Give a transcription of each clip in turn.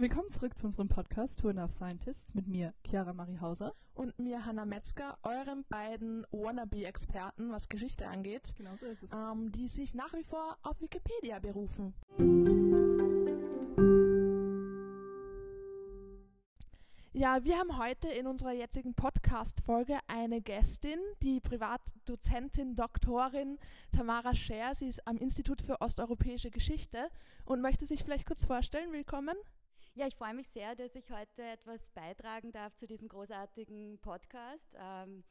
Willkommen zurück zu unserem Podcast Tour of Scientists mit mir, Chiara Marie Hauser. Und mir, Hannah Metzger, euren beiden Wannabe-Experten, was Geschichte angeht. Genau so ist es. Ähm, die sich nach wie vor auf Wikipedia berufen. Ja, wir haben heute in unserer jetzigen Podcast-Folge eine Gästin, die Privatdozentin, Doktorin Tamara Scher. Sie ist am Institut für Osteuropäische Geschichte und möchte sich vielleicht kurz vorstellen. Willkommen. Ja, ich freue mich sehr, dass ich heute etwas beitragen darf zu diesem großartigen Podcast. Ähm,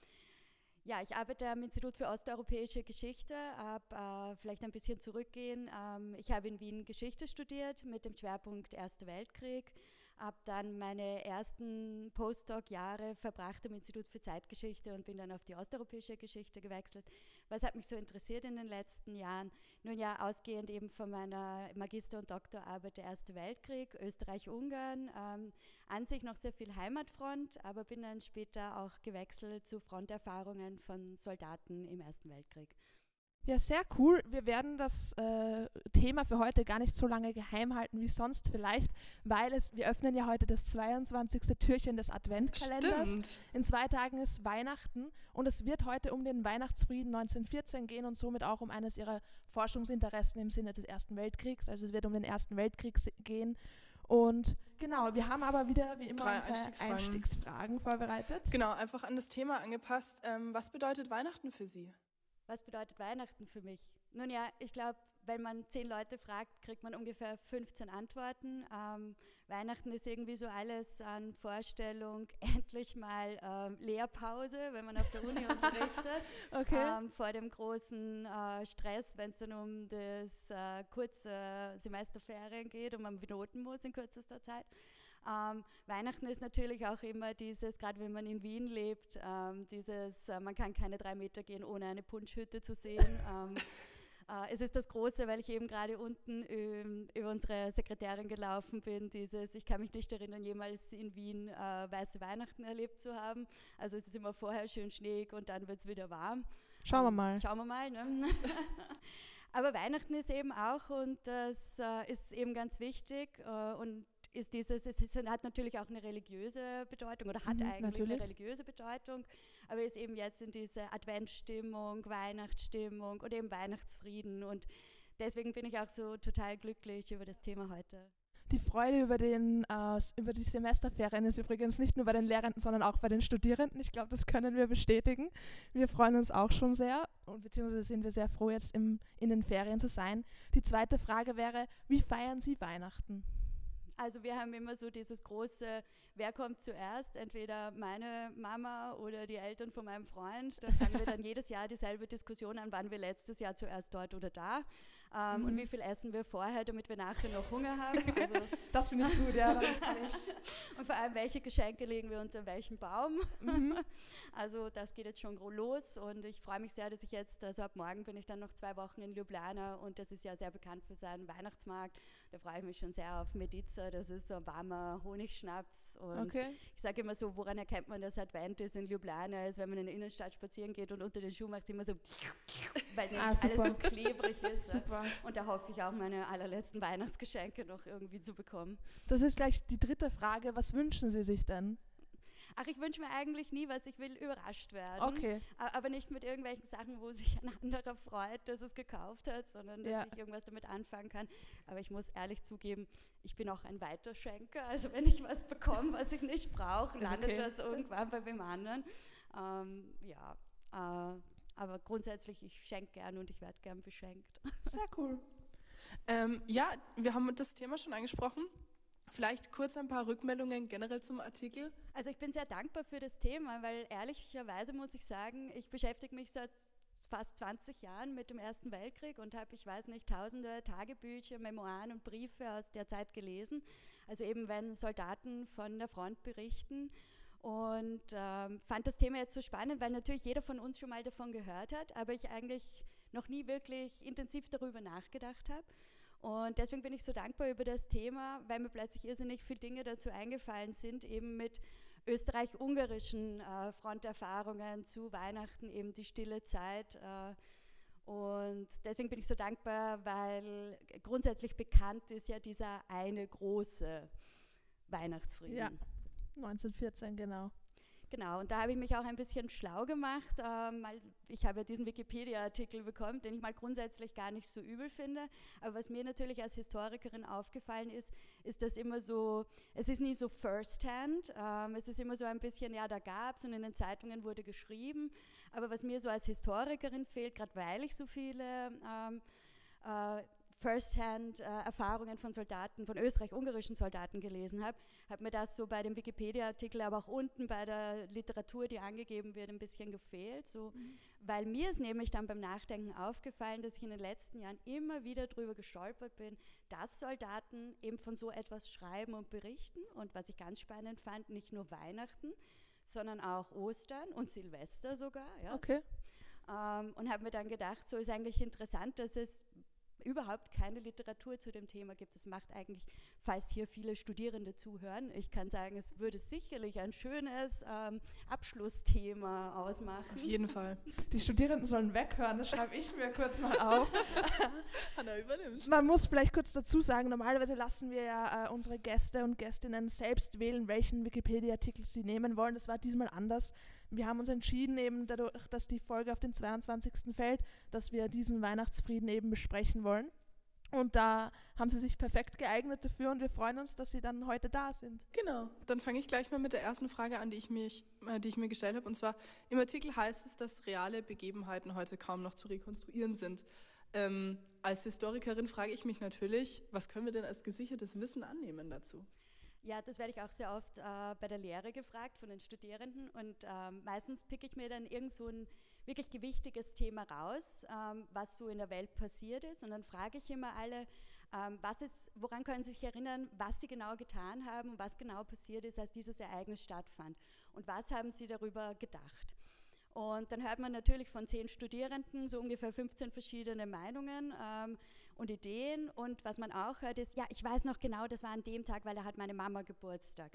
ja, ich arbeite am Institut für Osteuropäische Geschichte, ab, äh, vielleicht ein bisschen zurückgehen. Ähm, ich habe in Wien Geschichte studiert mit dem Schwerpunkt Erster Weltkrieg habe dann meine ersten Postdoc-Jahre verbracht am Institut für Zeitgeschichte und bin dann auf die osteuropäische Geschichte gewechselt. Was hat mich so interessiert in den letzten Jahren? Nun ja, ausgehend eben von meiner Magister- und Doktorarbeit der Erste Weltkrieg, Österreich-Ungarn, ähm, an sich noch sehr viel Heimatfront, aber bin dann später auch gewechselt zu Fronterfahrungen von Soldaten im Ersten Weltkrieg. Ja, sehr cool. Wir werden das äh, Thema für heute gar nicht so lange geheim halten wie sonst vielleicht, weil es, wir öffnen ja heute das 22. Türchen des Adventkalenders. Stimmt. In zwei Tagen ist Weihnachten und es wird heute um den Weihnachtsfrieden 1914 gehen und somit auch um eines ihrer Forschungsinteressen im Sinne des Ersten Weltkriegs. Also es wird um den Ersten Weltkrieg gehen. Und genau, wir haben aber wieder wie immer Drei unsere Einstiegsfragen. Einstiegsfragen vorbereitet. Genau, einfach an das Thema angepasst. Ähm, was bedeutet Weihnachten für Sie? Was bedeutet Weihnachten für mich? Nun ja, ich glaube, wenn man zehn Leute fragt, kriegt man ungefähr 15 Antworten. Ähm, Weihnachten ist irgendwie so alles an Vorstellung, endlich mal ähm, Lehrpause, wenn man auf der Uni unterrichtet. Okay. Ähm, vor dem großen äh, Stress, wenn es dann um das äh, kurze Semesterferien geht und man benoten muss in kürzester Zeit. Ähm, Weihnachten ist natürlich auch immer dieses, gerade wenn man in Wien lebt, ähm, dieses, äh, man kann keine drei Meter gehen, ohne eine Punschhütte zu sehen. ähm, äh, es ist das Große, weil ich eben gerade unten ähm, über unsere Sekretärin gelaufen bin, dieses, ich kann mich nicht erinnern, jemals in Wien äh, weiße Weihnachten erlebt zu haben. Also es ist immer vorher schön schneeig und dann wird es wieder warm. Schauen wir mal. Schauen wir mal. Ne? Aber Weihnachten ist eben auch, und das äh, ist eben ganz wichtig, äh, und ist dieses, es ist, hat natürlich auch eine religiöse Bedeutung oder hat Mhm, eigentlich natürlich. eine religiöse Bedeutung, aber ist eben jetzt in diese Adventsstimmung, Weihnachtsstimmung und eben Weihnachtsfrieden und deswegen bin ich auch so total glücklich über das Thema heute. Die Freude über, den, äh, über die Semesterferien ist übrigens nicht nur bei den Lehrenden, sondern auch bei den Studierenden. Ich glaube, das können wir bestätigen. Wir freuen uns auch schon sehr und beziehungsweise sind wir sehr froh, jetzt im, in den Ferien zu sein. Die zweite Frage wäre, wie feiern Sie Weihnachten? Also wir haben immer so dieses große, wer kommt zuerst, entweder meine Mama oder die Eltern von meinem Freund. Da fangen wir dann jedes Jahr dieselbe Diskussion an, wann wir letztes Jahr zuerst dort oder da ähm, und Mhm. wie viel essen wir vorher, damit wir nachher noch Hunger haben. Also, Das finde ich gut, ja. Das kann ich. und vor allem, welche Geschenke legen wir unter welchem Baum. Mhm. Also das geht jetzt schon los und ich freue mich sehr, dass ich jetzt, also ab morgen bin ich dann noch zwei Wochen in Ljubljana und das ist ja sehr bekannt für seinen Weihnachtsmarkt. Da freue ich mich schon sehr auf Mediza, das ist so ein warmer Honigschnaps und Okay. ich sage immer so, woran erkennt man, dass Advent ist in Ljubljana, ist, wenn man in der Innenstadt spazieren geht und unter den Schuhen macht es immer so, weil Ah, alles so klebrig ist. Super. Und da hoffe ich auch meine allerletzten Weihnachtsgeschenke noch irgendwie zu bekommen. Das ist gleich die dritte Frage. Was wünschen Sie sich denn? Ach, ich wünsche mir eigentlich nie was, ich will überrascht werden. Okay. Aber nicht mit irgendwelchen Sachen, wo sich ein anderer freut, dass es gekauft hat, sondern dass Ja. ich irgendwas damit anfangen kann. Aber ich muss ehrlich zugeben, ich bin auch ein Weiterschenker. Also wenn ich was bekomme, was ich nicht brauche, landet okay. das irgendwann bei wem anderen. Ähm, ja, äh, aber grundsätzlich, ich schenke gern und ich werde gern beschenkt. Sehr cool. Ähm, ja, wir haben das Thema schon angesprochen. Vielleicht kurz ein paar Rückmeldungen generell zum Artikel. Also ich bin sehr dankbar für das Thema, weil ehrlicherweise muss ich sagen, ich beschäftige mich seit fast 20 Jahren mit dem Ersten Weltkrieg und habe, ich weiß nicht, tausende Tagebücher, Memoiren und Briefe aus der Zeit gelesen. Also eben, wenn Soldaten von der Front berichten. Und ähm, fand das Thema jetzt so spannend, weil natürlich jeder von uns schon mal davon gehört hat, aber ich eigentlich noch nie wirklich intensiv darüber nachgedacht habe. Und deswegen bin ich so dankbar über das Thema, weil mir plötzlich irrsinnig viele Dinge dazu eingefallen sind, eben mit österreich-ungarischen äh, Fronterfahrungen zu Weihnachten, eben die stille Zeit. Äh, und deswegen bin ich so dankbar, weil grundsätzlich bekannt ist ja dieser eine große Weihnachtsfrieden. Ja, 1914, genau. Genau, und da habe ich mich auch ein bisschen schlau gemacht. Ähm, ich habe ja diesen Wikipedia-Artikel bekommen, den ich mal grundsätzlich gar nicht so übel finde. Aber was mir natürlich als Historikerin aufgefallen ist, ist, dass immer so, es ist nie so first-hand. Ähm, es ist immer so ein bisschen, ja, da gab es und in den Zeitungen wurde geschrieben. Aber was mir so als Historikerin fehlt, gerade weil ich so viele ähm, äh, First-Hand-Erfahrungen von Soldaten, von österreich-ungarischen Soldaten gelesen habe, hat mir das so bei dem Wikipedia-Artikel, aber auch unten bei der Literatur, die angegeben wird, ein bisschen gefehlt. So, mhm. Weil mir ist nämlich dann beim Nachdenken aufgefallen, dass ich in den letzten Jahren immer wieder darüber gestolpert bin, dass Soldaten eben von so etwas schreiben und berichten. Und was ich ganz spannend fand, nicht nur Weihnachten, sondern auch Ostern und Silvester sogar. Ja. Okay. Ähm, und habe mir dann gedacht, so ist eigentlich interessant, dass es überhaupt keine Literatur zu dem Thema gibt. Das macht eigentlich, falls hier viele Studierende zuhören, ich kann sagen, es würde sicherlich ein schönes ähm, Abschlussthema ausmachen. Auf jeden Fall. Die Studierenden sollen weghören, das schreibe ich mir kurz mal auf. Hanna übernimmt. Man muss vielleicht kurz dazu sagen, normalerweise lassen wir ja äh, unsere Gäste und Gästinnen selbst wählen, welchen Wikipedia-Artikel sie nehmen wollen. Das war diesmal anders. Wir haben uns entschieden, eben dadurch, dass die Folge auf den 22. fällt, dass wir diesen Weihnachtsfrieden eben besprechen wollen. Und da haben sie sich perfekt geeignet dafür und wir freuen uns, dass sie dann heute da sind. Genau, dann fange ich gleich mal mit der ersten Frage an, die ich, mich, äh, die ich mir gestellt habe. Und zwar, im Artikel heißt es, dass reale Begebenheiten heute kaum noch zu rekonstruieren sind. Ähm, als Historikerin frage ich mich natürlich, was können wir denn als gesichertes Wissen annehmen dazu? Ja, das werde ich auch sehr oft äh, bei der Lehre gefragt von den Studierenden und ähm, meistens picke ich mir dann irgend so ein wirklich gewichtiges Thema raus, ähm, was so in der Welt passiert ist und dann frage ich immer alle, ähm, was ist, woran können Sie sich erinnern, was Sie genau getan haben und was genau passiert ist, als dieses Ereignis stattfand und was haben Sie darüber gedacht. Und dann hört man natürlich von zehn Studierenden so ungefähr 15 verschiedene Meinungen ähm, und Ideen. Und was man auch hört, ist, ja, ich weiß noch genau, das war an dem Tag, weil da hat meine Mama Geburtstag.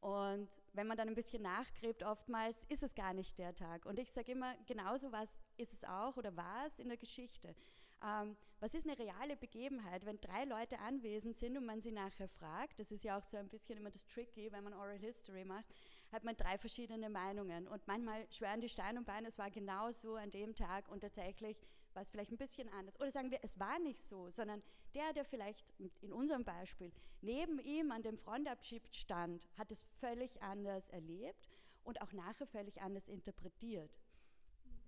Und wenn man dann ein bisschen nachgräbt, oftmals ist es gar nicht der Tag. Und ich sage immer, genauso was ist es auch oder war es in der Geschichte. Ähm, was ist eine reale Begebenheit, wenn drei Leute anwesend sind und man sie nachher fragt? Das ist ja auch so ein bisschen immer das Tricky, wenn man Oral History macht hat man drei verschiedene Meinungen. Und manchmal schwören die Stein und Beine, es war genau so an dem Tag und tatsächlich war es vielleicht ein bisschen anders. Oder sagen wir, es war nicht so, sondern der, der vielleicht in unserem Beispiel neben ihm an dem Frontabschied stand, hat es völlig anders erlebt und auch nachher völlig anders interpretiert.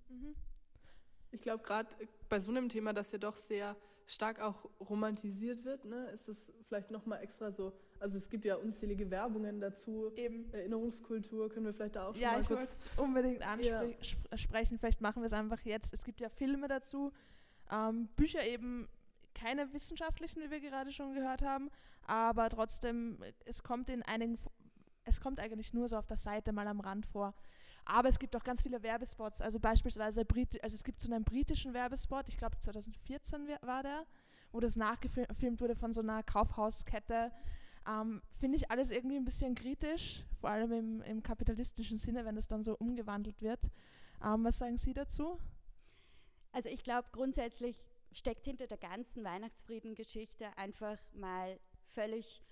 Mhm. Ich glaube, gerade bei so einem Thema, das ja doch sehr stark auch romantisiert wird, ne, ist es vielleicht nochmal extra so. Also es gibt ja unzählige Werbungen dazu. Eben. Erinnerungskultur können wir vielleicht da auch schon ja, mal kurz... Ich unbedingt ansprechen. Ja. Vielleicht machen wir es einfach jetzt. Es gibt ja Filme dazu, ähm, Bücher eben keine wissenschaftlichen, wie wir gerade schon gehört haben, aber trotzdem, es kommt in einigen, es kommt eigentlich nur so auf der Seite mal am Rand vor. Aber es gibt auch ganz viele Werbespots. Also beispielsweise, Brit also es gibt so einen britischen Werbespot, ich glaube 2014 war der, wo das nachgefilmt wurde von so einer Kaufhauskette. Ähm, Finde ich alles irgendwie ein bisschen kritisch, vor allem im, im kapitalistischen Sinne, wenn das dann so umgewandelt wird. Ähm, was sagen Sie dazu? Also ich glaube, grundsätzlich steckt hinter der ganzen Weihnachtsfriedengeschichte einfach mal völlig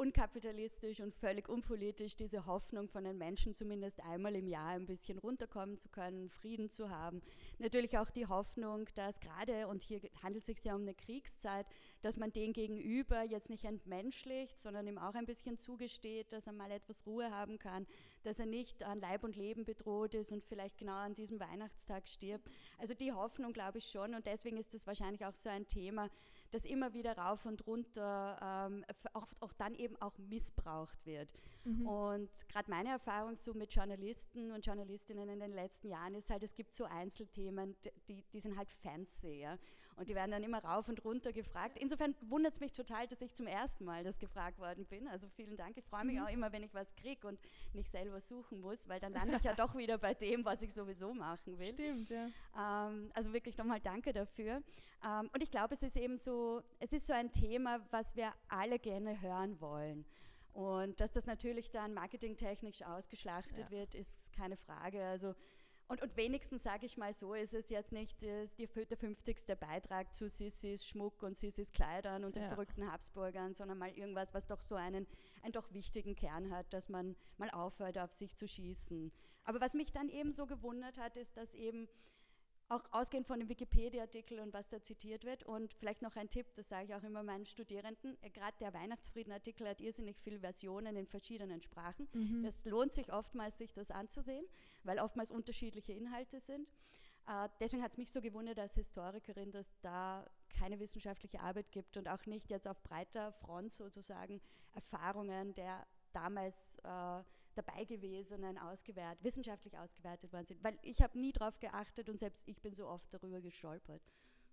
unkapitalistisch und völlig unpolitisch diese Hoffnung von den Menschen zumindest einmal im Jahr ein bisschen runterkommen zu können, Frieden zu haben. Natürlich auch die Hoffnung, dass gerade, und hier handelt es sich ja um eine Kriegszeit, dass man den Gegenüber jetzt nicht entmenschlicht, sondern ihm auch ein bisschen zugesteht, dass er mal etwas Ruhe haben kann, dass er nicht an Leib und Leben bedroht ist und vielleicht genau an diesem Weihnachtstag stirbt. Also die Hoffnung glaube ich schon und deswegen ist das wahrscheinlich auch so ein Thema, das immer wieder rauf und runter ähm, auch, auch, dann eben auch missbraucht wird. Mhm. Und gerade meine Erfahrung so mit Journalisten und Journalistinnen in den letzten Jahren ist halt, es gibt so Einzelthemen, die, die sind halt fancy. Ja? Und die werden dann immer rauf und runter gefragt. Insofern wundert es mich total, dass ich zum ersten Mal das gefragt worden bin. Also vielen Dank. Ich freue mich mhm. auch immer, wenn ich was kriege und nicht selber suchen muss, weil dann lande ich ja doch wieder bei dem, was ich sowieso machen will. Stimmt, ja. Ähm, also wirklich nochmal danke dafür. Ähm, und ich glaube, es ist eben so, es ist so ein Thema, was wir alle gerne hören wollen. Und dass das natürlich dann marketingtechnisch ausgeschlachtet ja. wird, ist keine Frage. Also und, und wenigstens sage ich mal so, ist es jetzt nicht äh, die, der 50. Beitrag zu Sissis Schmuck und Sissis Kleidern und den ja. verrückten Habsburgern, sondern mal irgendwas, was doch so einen, einen doch wichtigen Kern hat, dass man mal aufhört, auf sich zu schießen. Aber was mich dann eben so gewundert hat, ist, dass eben auch ausgehend von dem Wikipedia-Artikel und was da zitiert wird. Und vielleicht noch ein Tipp, das sage ich auch immer meinen Studierenden, äh, gerade der Weihnachtsfrieden-Artikel hat irrsinnig viele Versionen in verschiedenen Sprachen. Mhm. Das lohnt sich oftmals, sich das anzusehen, weil oftmals unterschiedliche Inhalte sind. Äh, deswegen hat es mich so gewundert als Historikerin, dass da keine wissenschaftliche Arbeit gibt und auch nicht jetzt auf breiter Front sozusagen Erfahrungen der damals äh, dabei gewesenen ausgewertet, wissenschaftlich ausgewertet worden sind. Weil ich habe nie darauf geachtet und selbst ich bin so oft darüber gestolpert.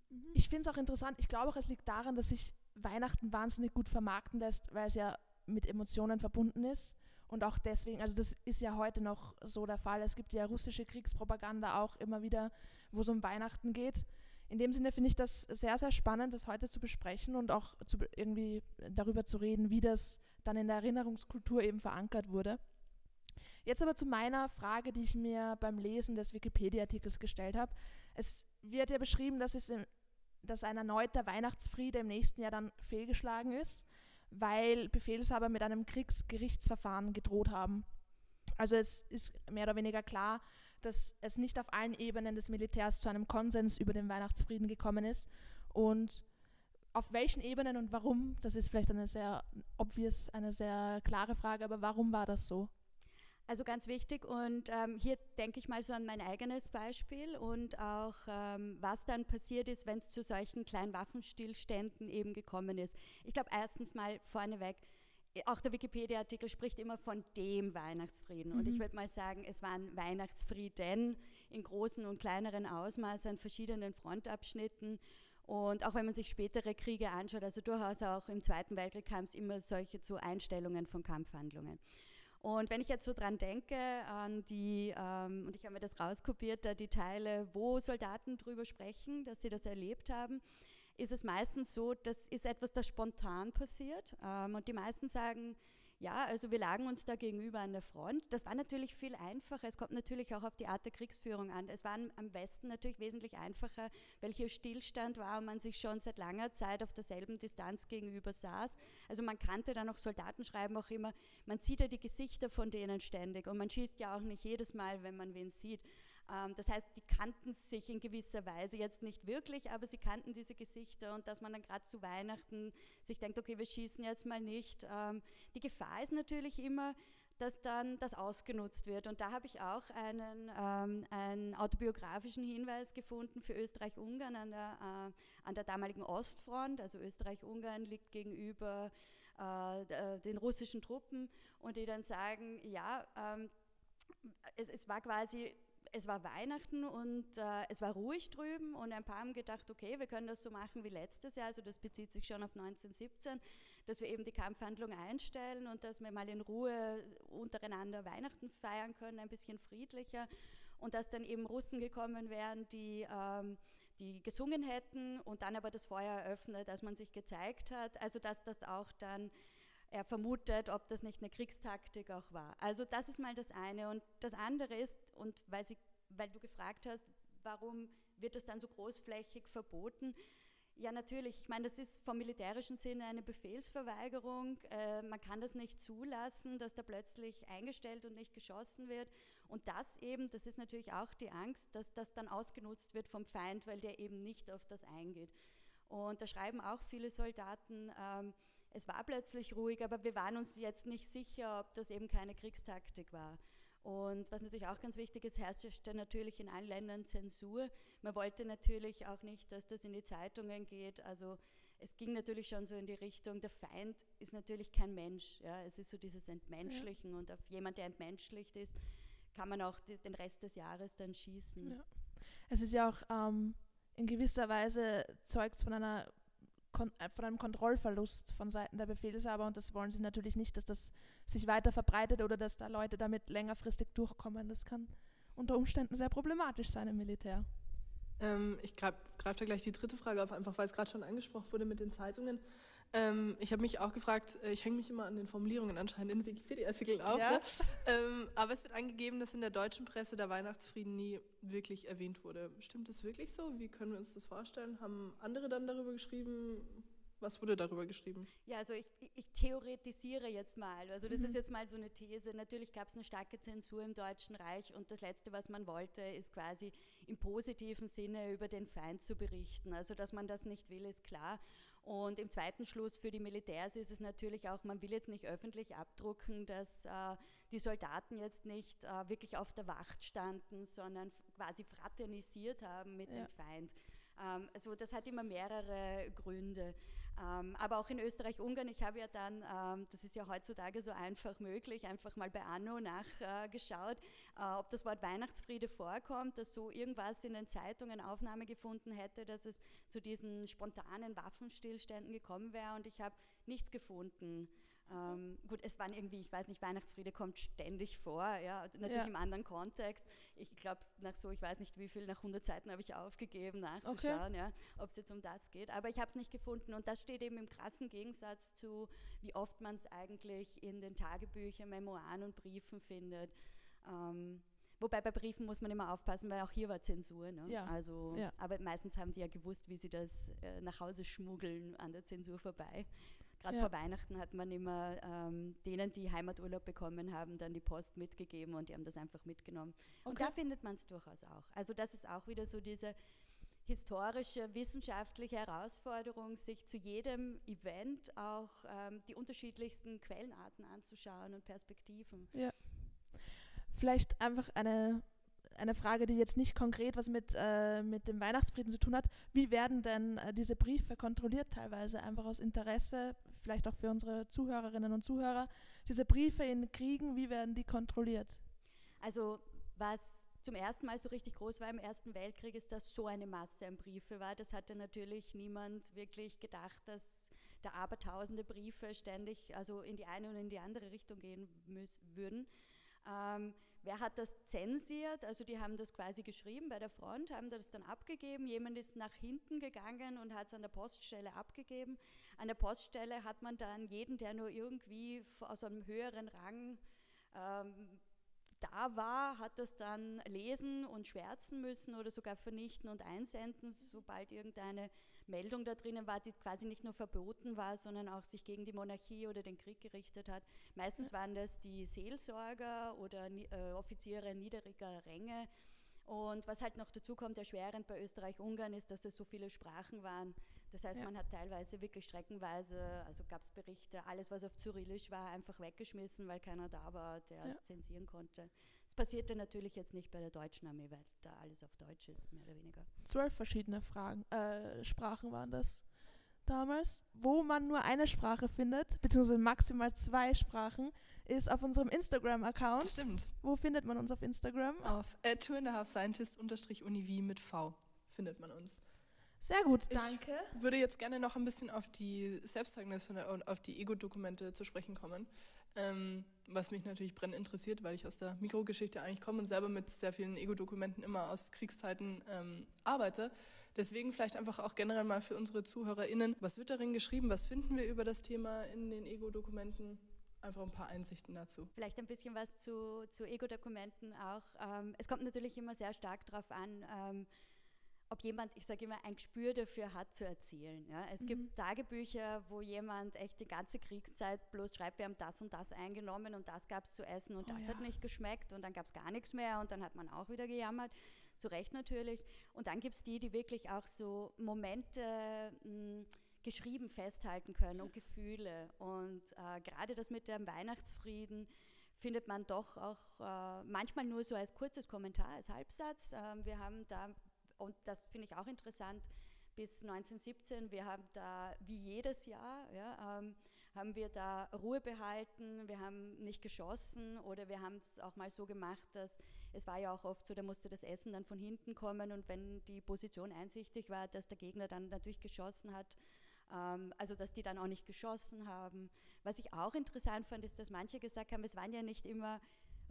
Mhm. Ich finde es auch interessant. Ich glaube auch, es liegt daran, dass sich Weihnachten wahnsinnig gut vermarkten lässt, weil es ja mit Emotionen verbunden ist. Und auch deswegen, also das ist ja heute noch so der Fall. Es gibt ja russische Kriegspropaganda auch immer wieder, wo es um Weihnachten geht. In dem Sinne finde ich das sehr, sehr spannend, das heute zu besprechen und auch irgendwie darüber zu reden, wie das dann in der Erinnerungskultur eben verankert wurde. Jetzt aber zu meiner Frage, die ich mir beim Lesen des Wikipedia-Artikels gestellt habe. Es wird ja beschrieben, dass, es dass ein erneuter Weihnachtsfriede im nächsten Jahr dann fehlgeschlagen ist, weil Befehlshaber mit einem Kriegsgerichtsverfahren gedroht haben. Also es ist mehr oder weniger klar, dass es nicht auf allen Ebenen des Militärs zu einem Konsens über den Weihnachtsfrieden gekommen ist. Und auf welchen Ebenen und warum, das ist vielleicht eine sehr obvious, eine sehr klare Frage, aber warum war das so? Also ganz wichtig und ähm, hier denke ich mal so an mein eigenes Beispiel und auch ähm, was dann passiert ist, wenn es zu solchen kleinen Waffenstillständen eben gekommen ist. Ich glaube erstens mal vorneweg, äh, auch der Wikipedia-Artikel spricht immer von dem Weihnachtsfrieden. Mhm. Und ich mhm. würde mal sagen, es waren Weihnachtsfrieden in großen und kleineren Ausmaßen an verschiedenen Frontabschnitten. Und auch wenn man sich spätere Kriege anschaut, also durchaus auch im Zweiten Weltkrieg kam es immer solche zu Einstellungen von Kampfhandlungen. Und wenn ich jetzt so dran denke, an die, ähm, und ich habe mir das rauskopiert, da die Teile, wo Soldaten drüber sprechen, dass sie das erlebt haben, ist es meistens so, das ist etwas, das spontan passiert. Ähm, und die meisten sagen, ja, also wir lagen uns da gegenüber an der Front. Das war natürlich viel einfacher. Es kommt natürlich auch auf die Art der Kriegsführung an. Es war am Westen natürlich wesentlich einfacher, weil hier Stillstand war und man sich schon seit langer Zeit auf derselben Distanz gegenüber saß. Also man kannte dann auch Soldaten schreiben auch immer, man sieht ja die Gesichter von denen ständig und man schießt ja auch nicht jedes Mal, wenn man wen sieht. Ähm, das heißt, die kannten sich in gewisser Weise jetzt nicht wirklich, aber sie kannten diese Gesichter und dass man dann gerade zu Weihnachten sich denkt, okay, wir schießen jetzt mal nicht. Ähm, die Gefahr ist natürlich immer, dass dann das ausgenutzt wird. Und da habe ich auch einen, ähm, einen autobiografischen Hinweis gefunden für Österreich-Ungarn an der, äh, an der damaligen Ostfront. Also Österreich-Ungarn liegt gegenüber äh, den russischen Truppen und die dann sagen, ja, ähm, es, es war quasi es war Weihnachten und äh, es war ruhig drüben und ein paar haben gedacht, okay, wir können das so machen wie letztes Jahr, also das bezieht sich schon auf 1917, dass wir eben die Kampfhandlung einstellen und dass wir mal in Ruhe untereinander Weihnachten feiern können, ein bisschen friedlicher. Und dass dann eben Russen gekommen wären, die, ähm, die gesungen hätten und dann aber das Feuer eröffnet, als man sich gezeigt hat, also dass das auch dann er vermutet, ob das nicht eine Kriegstaktik auch war. Also das ist mal das eine. Und das andere ist, und weil, Sie, weil du gefragt hast, warum wird das dann so großflächig verboten? Ja, natürlich. Ich meine, das ist vom militärischen Sinne eine Befehlsverweigerung. Äh, man kann das nicht zulassen, dass da plötzlich eingestellt und nicht geschossen wird. Und das eben, das ist natürlich auch die Angst, dass das dann ausgenutzt wird vom Feind, weil der eben nicht auf das eingeht. Und da schreiben auch viele Soldaten, ähm, es war plötzlich ruhig, aber wir waren uns jetzt nicht sicher, ob das eben keine Kriegstaktik war. Und was natürlich auch ganz wichtig ist, herrschte natürlich in allen Ländern Zensur. Man wollte natürlich auch nicht, dass das in die Zeitungen geht. Also es ging natürlich schon so in die Richtung, der Feind ist natürlich kein Mensch. Ja? Es ist so dieses Entmenschlichen ja. und auf jemand, der entmenschlicht ist, kann man auch die, den Rest des Jahres dann schießen. Ja. Es ist ja auch ähm, in gewisser Weise zeugt von einer von einem Kontrollverlust von Seiten der Befehlshaber und das wollen sie natürlich nicht, dass das sich weiter verbreitet oder dass da Leute damit längerfristig durchkommen. Das kann unter Umständen sehr problematisch sein im Militär. Ähm, ich greife greif da gleich die dritte Frage auf, einfach weil es gerade schon angesprochen wurde mit den Zeitungen. Ähm, ich habe mich auch gefragt, äh, ich hänge mich immer an den Formulierungen anscheinend in Wikipedia-Artikeln auf. Ja. Ne? Ähm, aber es wird angegeben, dass in der deutschen Presse der Weihnachtsfrieden nie wirklich erwähnt wurde. Stimmt das wirklich so? Wie können wir uns das vorstellen? Haben andere dann darüber geschrieben? Was wurde darüber geschrieben? Ja, also ich, ich theoretisiere jetzt mal. Also das Mhm. ist jetzt mal so eine These. Natürlich gab es eine starke Zensur im Deutschen Reich und das Letzte, was man wollte, ist quasi im positiven Sinne über den Feind zu berichten. Also dass man das nicht will, ist klar. Und im zweiten Schluss für die Militärs ist es natürlich auch, man will jetzt nicht öffentlich abdrucken, dass äh, die Soldaten jetzt nicht äh, wirklich auf der Wacht standen, sondern quasi fraternisiert haben mit Ja. dem Feind. Ähm, also das hat immer mehrere Gründe. Ähm, aber auch in Österreich-Ungarn, ich habe ja dann, ähm, das ist ja heutzutage so einfach möglich, einfach mal bei Anno nachgeschaut, äh, ob das Wort Weihnachtsfriede vorkommt, dass so irgendwas in den Zeitungen Aufnahme gefunden hätte, dass es zu diesen spontanen Waffenstillständen gekommen wäre und ich habe nichts gefunden. Ähm, gut, es waren irgendwie, ich weiß nicht, Weihnachtsfriede kommt ständig vor, ja, natürlich Ja. im anderen Kontext. Ich glaube, nach so, ich weiß nicht wie viel, nach 100 Seiten habe ich aufgegeben nachzuschauen, ja, ob es jetzt um das geht. Aber ich habe es nicht gefunden und das steht eben im krassen Gegensatz zu, wie oft man es eigentlich in den Tagebüchern, Memoiren und Briefen findet. Ähm, Wobei bei Briefen muss man immer aufpassen, weil auch hier war Zensur. Ne? Ja, Also, ja. Aber meistens haben die ja gewusst, wie sie das äh, nach Hause schmuggeln an der Zensur vorbei. Gerade Ja. vor Weihnachten hat man immer ähm, denen, die Heimaturlaub bekommen haben, dann die Post mitgegeben und die haben das einfach mitgenommen. Und Okay. da findet man es durchaus auch. Also das ist auch wieder so diese historische, wissenschaftliche Herausforderung, sich zu jedem Event auch ähm, die unterschiedlichsten Quellenarten anzuschauen und Perspektiven. Vielleicht einfach eine, eine Frage, die jetzt nicht konkret was mit, äh, mit dem Weihnachtsfrieden zu tun hat. Wie werden denn äh, diese Briefe kontrolliert teilweise? Einfach aus Interesse, vielleicht auch für unsere Zuhörerinnen und Zuhörer. Diese Briefe in Kriegen, wie werden die kontrolliert? Also was zum ersten Mal so richtig groß war im Ersten Weltkrieg, ist, dass so eine Masse an Briefe war. Das hatte natürlich niemand wirklich gedacht, dass da abertausende Briefe ständig also in die eine und in die andere Richtung gehen würden. Ähm, wer hat das zensiert? Also die haben das quasi geschrieben bei der Front, haben das dann abgegeben. Jemand ist nach hinten gegangen und hat es an der Poststelle abgegeben. An der Poststelle hat man dann jeden, der nur irgendwie aus einem höheren Rang ähm, da war, hat das dann lesen und schwärzen müssen oder sogar vernichten und einsenden, sobald irgendeine Meldung da drinnen war, die quasi nicht nur verboten war, sondern auch sich gegen die Monarchie oder den Krieg gerichtet hat. Meistens waren das die Seelsorger oder äh, Offiziere niedriger Ränge. Und was halt noch dazu kommt, erschwerend bei Österreich-Ungarn ist, dass es so viele Sprachen waren. Das heißt, Ja. man hat teilweise wirklich streckenweise, also gab es Berichte, alles was auf Cyrillisch war, einfach weggeschmissen, weil keiner da war, der Ja. es zensieren konnte. Das passierte natürlich jetzt nicht bei der deutschen Armee, weil da alles auf Deutsch ist, mehr oder weniger. Zwölf verschiedene Fragen, äh, Sprachen waren das damals. Wo man nur eine Sprache findet, beziehungsweise maximal zwei Sprachen, ist auf unserem Instagram-Account. Stimmt. Wo findet man uns auf Instagram? Auf äh, two and a half scientist univ mit V findet man uns. Sehr gut, Ich- danke. würde jetzt gerne noch ein bisschen auf die Selbstzeugnisse und auf die Ego-Dokumente zu sprechen kommen, ähm, was mich natürlich brennend interessiert, weil ich aus der Mikrogeschichte eigentlich komme und selber mit sehr vielen Ego-Dokumenten immer aus Kriegszeiten ähm, arbeite. Deswegen vielleicht einfach auch generell mal für unsere ZuhörerInnen, was wird darin geschrieben, was finden wir über das Thema in den Ego-Dokumenten? Einfach ein paar Einsichten dazu. Vielleicht ein bisschen was zu, zu Ego-Dokumenten auch. Ähm, es kommt natürlich immer sehr stark darauf an, ähm, ob jemand, ich sage immer, ein Gespür dafür hat zu erzählen. Ja? Es Mhm. gibt Tagebücher, wo jemand echt die ganze Kriegszeit bloß schreibt, wir haben das und das eingenommen und das gab es zu essen und Oh das ja. hat nicht geschmeckt und dann gab es gar nichts mehr und dann hat man auch wieder gejammert. Zu Recht natürlich. Und dann gibt es die, die wirklich auch so Momente mh, geschrieben festhalten können und Gefühle. Und äh, gerade das mit dem Weihnachtsfrieden findet man doch auch äh, manchmal nur so als kurzes Kommentar, als Halbsatz. Ähm, wir haben da, und das finde ich auch interessant, bis 1917, wir haben da wie jedes Jahr, ja, ähm, haben wir da Ruhe behalten, wir haben nicht geschossen oder wir haben es auch mal so gemacht, dass es war ja auch oft so, da musste das Essen dann von hinten kommen und wenn die Position einsichtig war, dass der Gegner dann natürlich geschossen hat, ähm, also dass die dann auch nicht geschossen haben. Was ich auch interessant fand, ist, dass manche gesagt haben, es waren ja nicht immer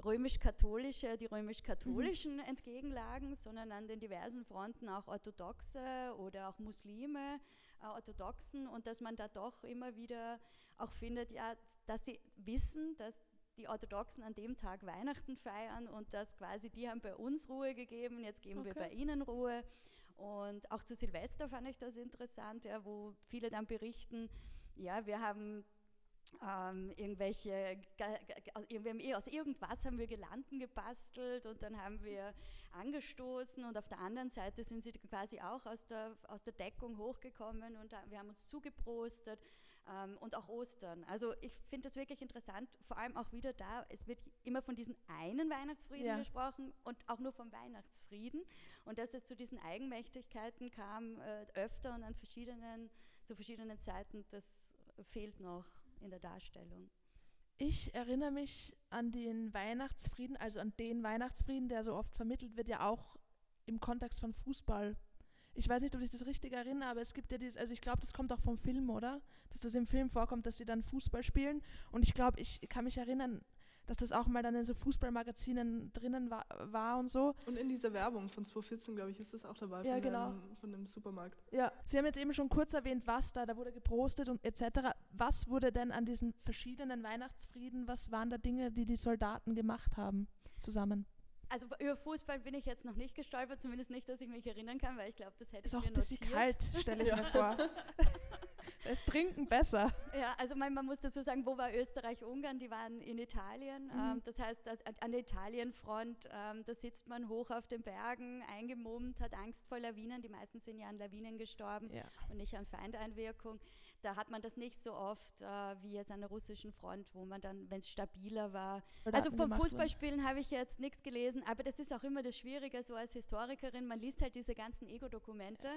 römisch-katholische, die römisch-katholischen entgegenlagen, sondern an den diversen Fronten auch orthodoxe oder auch Muslime. Orthodoxen und dass man da doch immer wieder auch findet, ja, dass sie wissen, dass die Orthodoxen an dem Tag Weihnachten feiern und dass quasi die haben bei uns Ruhe gegeben, jetzt geben okay. wir bei ihnen Ruhe. Und auch zu Silvester fand ich das interessant, ja, wo viele dann berichten, ja, wir haben ähm, irgendwelche, eh, aus irgendwas haben wir Gelanden gebastelt und dann haben wir angestoßen und auf der anderen Seite sind sie quasi auch aus der, aus der Deckung hochgekommen und wir haben uns zugeprostet ähm, und auch Ostern. Also ich finde das wirklich interessant, vor allem auch wieder da, es wird immer von diesem einen Weihnachtsfrieden ja. gesprochen und auch nur vom Weihnachtsfrieden und dass es zu diesen Eigenmächtigkeiten kam äh, öfter und an verschiedenen, zu verschiedenen Zeiten, das fehlt noch in der Darstellung. Ich erinnere mich an den Weihnachtsfrieden, also an den Weihnachtsfrieden, der so oft vermittelt wird, ja auch im Kontext von Fußball. Ich weiß nicht, ob ich das richtig erinnere, aber es gibt ja dieses, also ich glaube, das kommt auch vom Film, oder? Dass das im Film vorkommt, dass sie dann Fußball spielen. Und ich glaube, ich kann mich erinnern, dass das auch mal dann in so Fußballmagazinen drinnen war, war und so. Und in dieser Werbung von 2014, glaube ich, ist das auch dabei ja, von, genau. dem, von dem Supermarkt. Ja, Sie haben jetzt eben schon kurz erwähnt, was da, da wurde geprostet und etc. Was wurde denn an diesen verschiedenen Weihnachtsfrieden, was waren da Dinge, die die Soldaten gemacht haben zusammen? Also über Fußball bin ich jetzt noch nicht gestolpert, zumindest nicht, dass ich mich erinnern kann, weil ich glaube, das hätte ist ich mir Ist auch ein bisschen kalt, stelle ich mir vor. Es Trinken besser. Ja, also man, man, muss dazu sagen, wo war Österreich, Ungarn? Die waren in Italien. Mhm. Ähm, das heißt, dass, an der Italienfront, ähm, da sitzt man hoch auf den Bergen, eingemummt, hat Angst vor Lawinen. Die meisten sind ja an Lawinen gestorben ja. und nicht an Feindeinwirkung. Da hat man das nicht so oft äh, wie jetzt an der russischen Front, wo man dann, wenn es stabiler war. Oder also vom Fußballspielen habe ich jetzt nichts gelesen, aber das ist auch immer das Schwierige, so als Historikerin. Man liest halt diese ganzen Ego-Dokumente.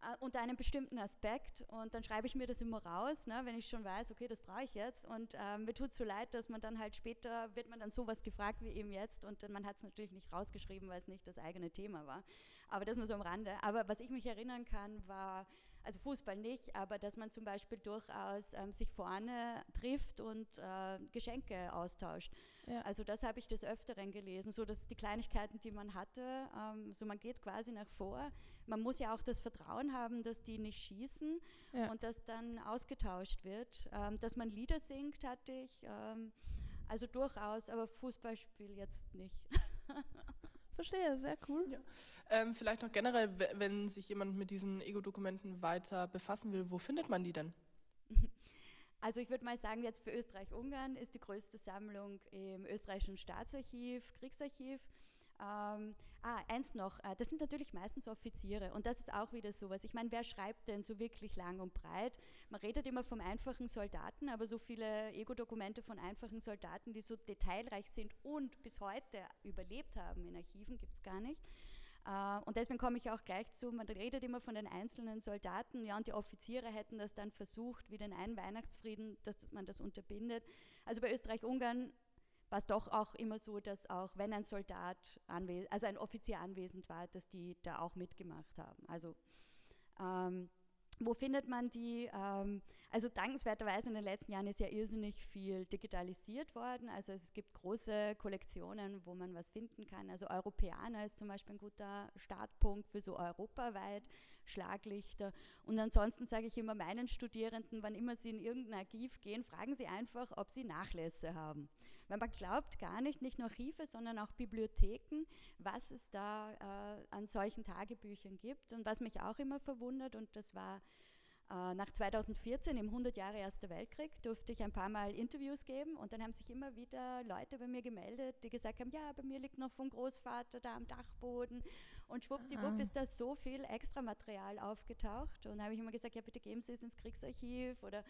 Äh, unter einem bestimmten Aspekt und dann schreibe ich mir das immer raus, ne, wenn ich schon weiß, okay, das brauche ich jetzt und äh, mir tut es so leid, dass man dann halt später, wird man dann sowas gefragt wie eben jetzt und man hat es natürlich nicht rausgeschrieben, weil es nicht das eigene Thema war, aber das nur so am Rande. Aber was ich mich erinnern kann, war also Fußball nicht, aber dass man zum Beispiel durchaus ähm, sich vorne trifft und äh, Geschenke austauscht. Ja. Also das habe ich des Öfteren gelesen, so dass die Kleinigkeiten, die man hatte, ähm, so man geht quasi nach vor. Man muss ja auch das Vertrauen haben, dass die nicht schießen ja. und dass dann ausgetauscht wird. Ähm, dass man Lieder singt, hatte ich. Ähm, also durchaus, aber Fußballspiel jetzt nicht. Verstehe, sehr cool. Ja. Ähm, vielleicht noch generell, wenn sich jemand mit diesen Ego-Dokumenten weiter befassen will, wo findet man die denn? Also ich würde mal sagen, jetzt für Österreich-Ungarn ist die größte Sammlung im österreichischen Staatsarchiv, Kriegsarchiv. Ähm, ah, eins noch, äh, das sind natürlich meistens Offiziere und das ist auch wieder sowas. Ich meine, wer schreibt denn so wirklich lang und breit? Man redet immer vom einfachen Soldaten, aber so viele Ego-Dokumente von einfachen Soldaten, die so detailreich sind und bis heute überlebt haben in Archiven, gibt es gar nicht. Uh, und deswegen komme ich auch gleich zu, man redet immer von den einzelnen Soldaten, ja, und die Offiziere hätten das dann versucht, wie den einen Weihnachtsfrieden, dass, dass man das unterbindet. Also bei Österreich-Ungarn war es doch auch immer so, dass auch wenn ein Soldat, also ein Offizier anwesend war, dass die da auch mitgemacht haben. Also ähm, wo findet man die? Ähm, also dankenswerterweise in den letzten Jahren ist ja irrsinnig viel digitalisiert worden. Also es gibt große Kollektionen, wo man was finden kann. Also Europäer ist zum Beispiel ein guter Startpunkt für so europaweit Schlaglichter. Und ansonsten sage ich immer meinen Studierenden, wann immer sie in irgendein Archiv gehen, fragen sie einfach, ob sie Nachlässe haben. Weil man glaubt gar nicht, nicht nur Archive, sondern auch Bibliotheken, was es da äh, an solchen Tagebüchern gibt. Und was mich auch immer verwundert, und das war äh, nach 2014, im 100 Jahre Erster Weltkrieg, durfte ich ein paar Mal Interviews geben und dann haben sich immer wieder Leute bei mir gemeldet, die gesagt haben, ja, bei mir liegt noch vom Großvater da am Dachboden und schwuppdiwupp ah. ist da so viel Extramaterial aufgetaucht und habe ich immer gesagt, ja, bitte geben Sie es ins Kriegsarchiv oder,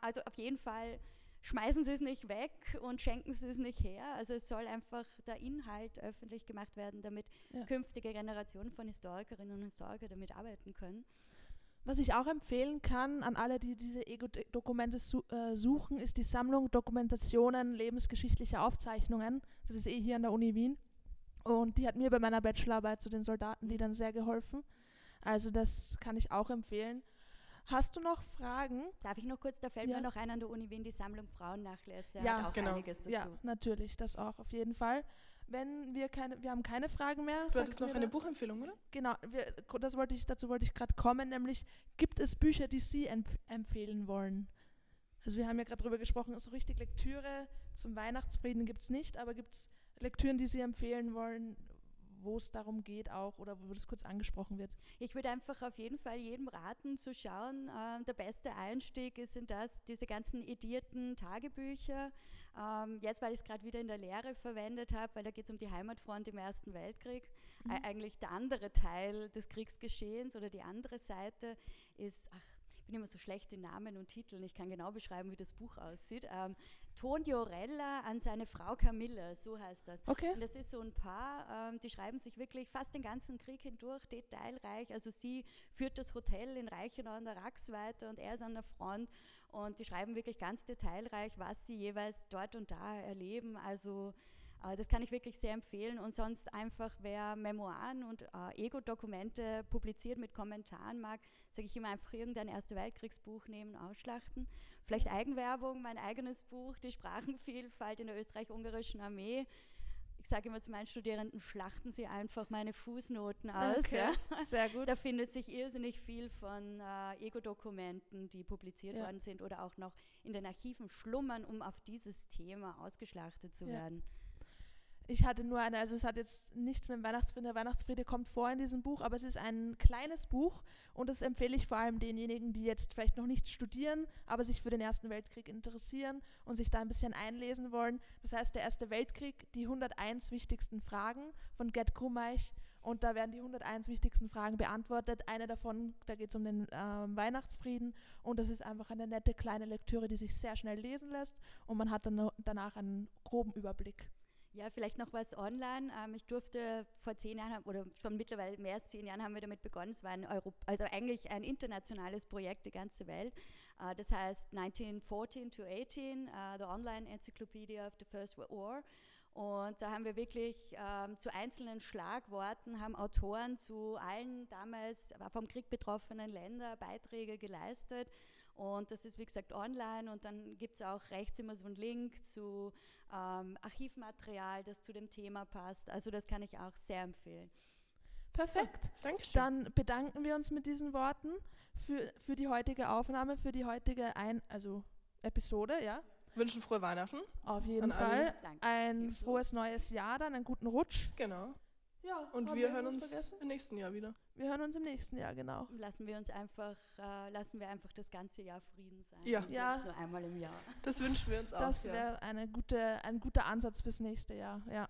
also auf jeden Fall schmeißen Sie es nicht weg und schenken Sie es nicht her. Also es soll einfach der Inhalt öffentlich gemacht werden, damit ja. künftige Generationen von Historikerinnen und Historikern damit arbeiten können. Was ich auch empfehlen kann an alle, die diese Ego-Dokumente su äh, suchen, ist die Sammlung Dokumentationen lebensgeschichtlicher Aufzeichnungen. Das ist eh hier an der Uni Wien. Und die hat mir bei meiner Bachelorarbeit zu den Soldatenliedern sehr geholfen. Also das kann ich auch empfehlen. Hast du noch Fragen? Darf ich noch kurz, da fällt ja. mir noch ein an der Uni Wien, die Sammlung Frauennachlässe. Ja, hat auch genau. einiges dazu. Ja, natürlich, das auch auf jeden Fall. wenn wir keine, wir haben keine Fragen mehr. Du hattest noch eine Buchempfehlung, oder? Genau, wir, das wollte ich, dazu wollte ich gerade kommen, nämlich gibt es Bücher, die Sie empf empfehlen wollen? Also wir haben ja gerade darüber gesprochen, so richtig Lektüre zum Weihnachtsfrieden gibt es nicht, aber gibt es Lektüren, die Sie empfehlen wollen, wo es darum geht auch oder wo das kurz angesprochen wird? Ich würde einfach auf jeden Fall jedem raten zu schauen. Äh, der beste Einstieg sind das, diese ganzen edierten Tagebücher. Ähm, jetzt, weil ich es gerade wieder in der Lehre verwendet habe, weil da geht es um die Heimatfront im Ersten Weltkrieg. Mhm. Äh, eigentlich der andere Teil des Kriegsgeschehens oder die andere Seite ist, ach, bin immer so schlecht in Namen und Titeln. Ich kann genau beschreiben, wie das Buch aussieht. Ähm, Tonio Rella an seine Frau Camilla, so heißt das. Okay. Und das ist so ein Paar, ähm, die schreiben sich wirklich fast den ganzen Krieg hindurch, detailreich. Also sie führt das Hotel in Reichenau an der Rax weiter und er ist an der Front. Und die schreiben wirklich ganz detailreich, was sie jeweils dort und da erleben. Also das kann ich wirklich sehr empfehlen und sonst einfach, wer Memoiren und äh, Ego-Dokumente publiziert mit Kommentaren mag, sage ich immer einfach irgendein Erste Weltkriegsbuch nehmen, ausschlachten. Vielleicht Eigenwerbung, mein eigenes Buch, die Sprachenvielfalt in der österreich-ungarischen Armee. Ich sage immer zu meinen Studierenden, schlachten Sie einfach meine Fußnoten aus. Okay, ja. Sehr gut. Da findet sich irrsinnig viel von äh, Ego-Dokumenten, die publiziert ja. worden sind oder auch noch in den Archiven schlummern, um auf dieses Thema ausgeschlachtet zu ja. werden. Ich hatte nur eine, also es hat jetzt nichts mit dem Weihnachtsfriede. Der Weihnachtsfriede kommt vor in diesem Buch, aber es ist ein kleines Buch und das empfehle ich vor allem denjenigen, die jetzt vielleicht noch nicht studieren, aber sich für den Ersten Weltkrieg interessieren und sich da ein bisschen einlesen wollen. Das heißt, der Erste Weltkrieg, die 101 wichtigsten Fragen von Gerd Krummeich und da werden die 101 wichtigsten Fragen beantwortet. Eine davon, da geht es um den äh, Weihnachtsfrieden und das ist einfach eine nette kleine Lektüre, die sich sehr schnell lesen lässt und man hat dann danach einen groben Überblick. Ja, vielleicht noch was online. Ähm, ich durfte vor zehn Jahren oder schon mittlerweile mehr als zehn Jahren haben wir damit begonnen. Es war ein Europ also eigentlich ein internationales Projekt, die ganze Welt. Uh, das heißt 1914 to 18, uh, the Online Encyclopedia of the First World War. Und da haben wir wirklich ähm, zu einzelnen Schlagworten, haben Autoren zu allen damals vom Krieg betroffenen Ländern Beiträge geleistet. Und das ist, wie gesagt, online. Und dann gibt es auch rechts immer so einen Link zu ähm, Archivmaterial, das zu dem Thema passt. Also das kann ich auch sehr empfehlen. Perfekt. Dankeschön. Dann bedanken wir uns mit diesen Worten für, für die heutige Aufnahme, für die heutige Ein also Episode, ja. Wünschen frohe Weihnachten. Auf jeden Fall. Ein Ebenso. frohes neues Jahr dann, einen guten Rutsch. Genau. Ja, und wir hören uns vergessen? im nächsten Jahr wieder. Wir hören uns im nächsten Jahr, genau. Lassen wir uns einfach, äh, lassen wir einfach das ganze Jahr Frieden sein. Ja. ja. Nur einmal im Jahr. Das wünschen wir uns auch. Das wäre ja. eine gute, ein guter Ansatz fürs nächste Jahr, ja.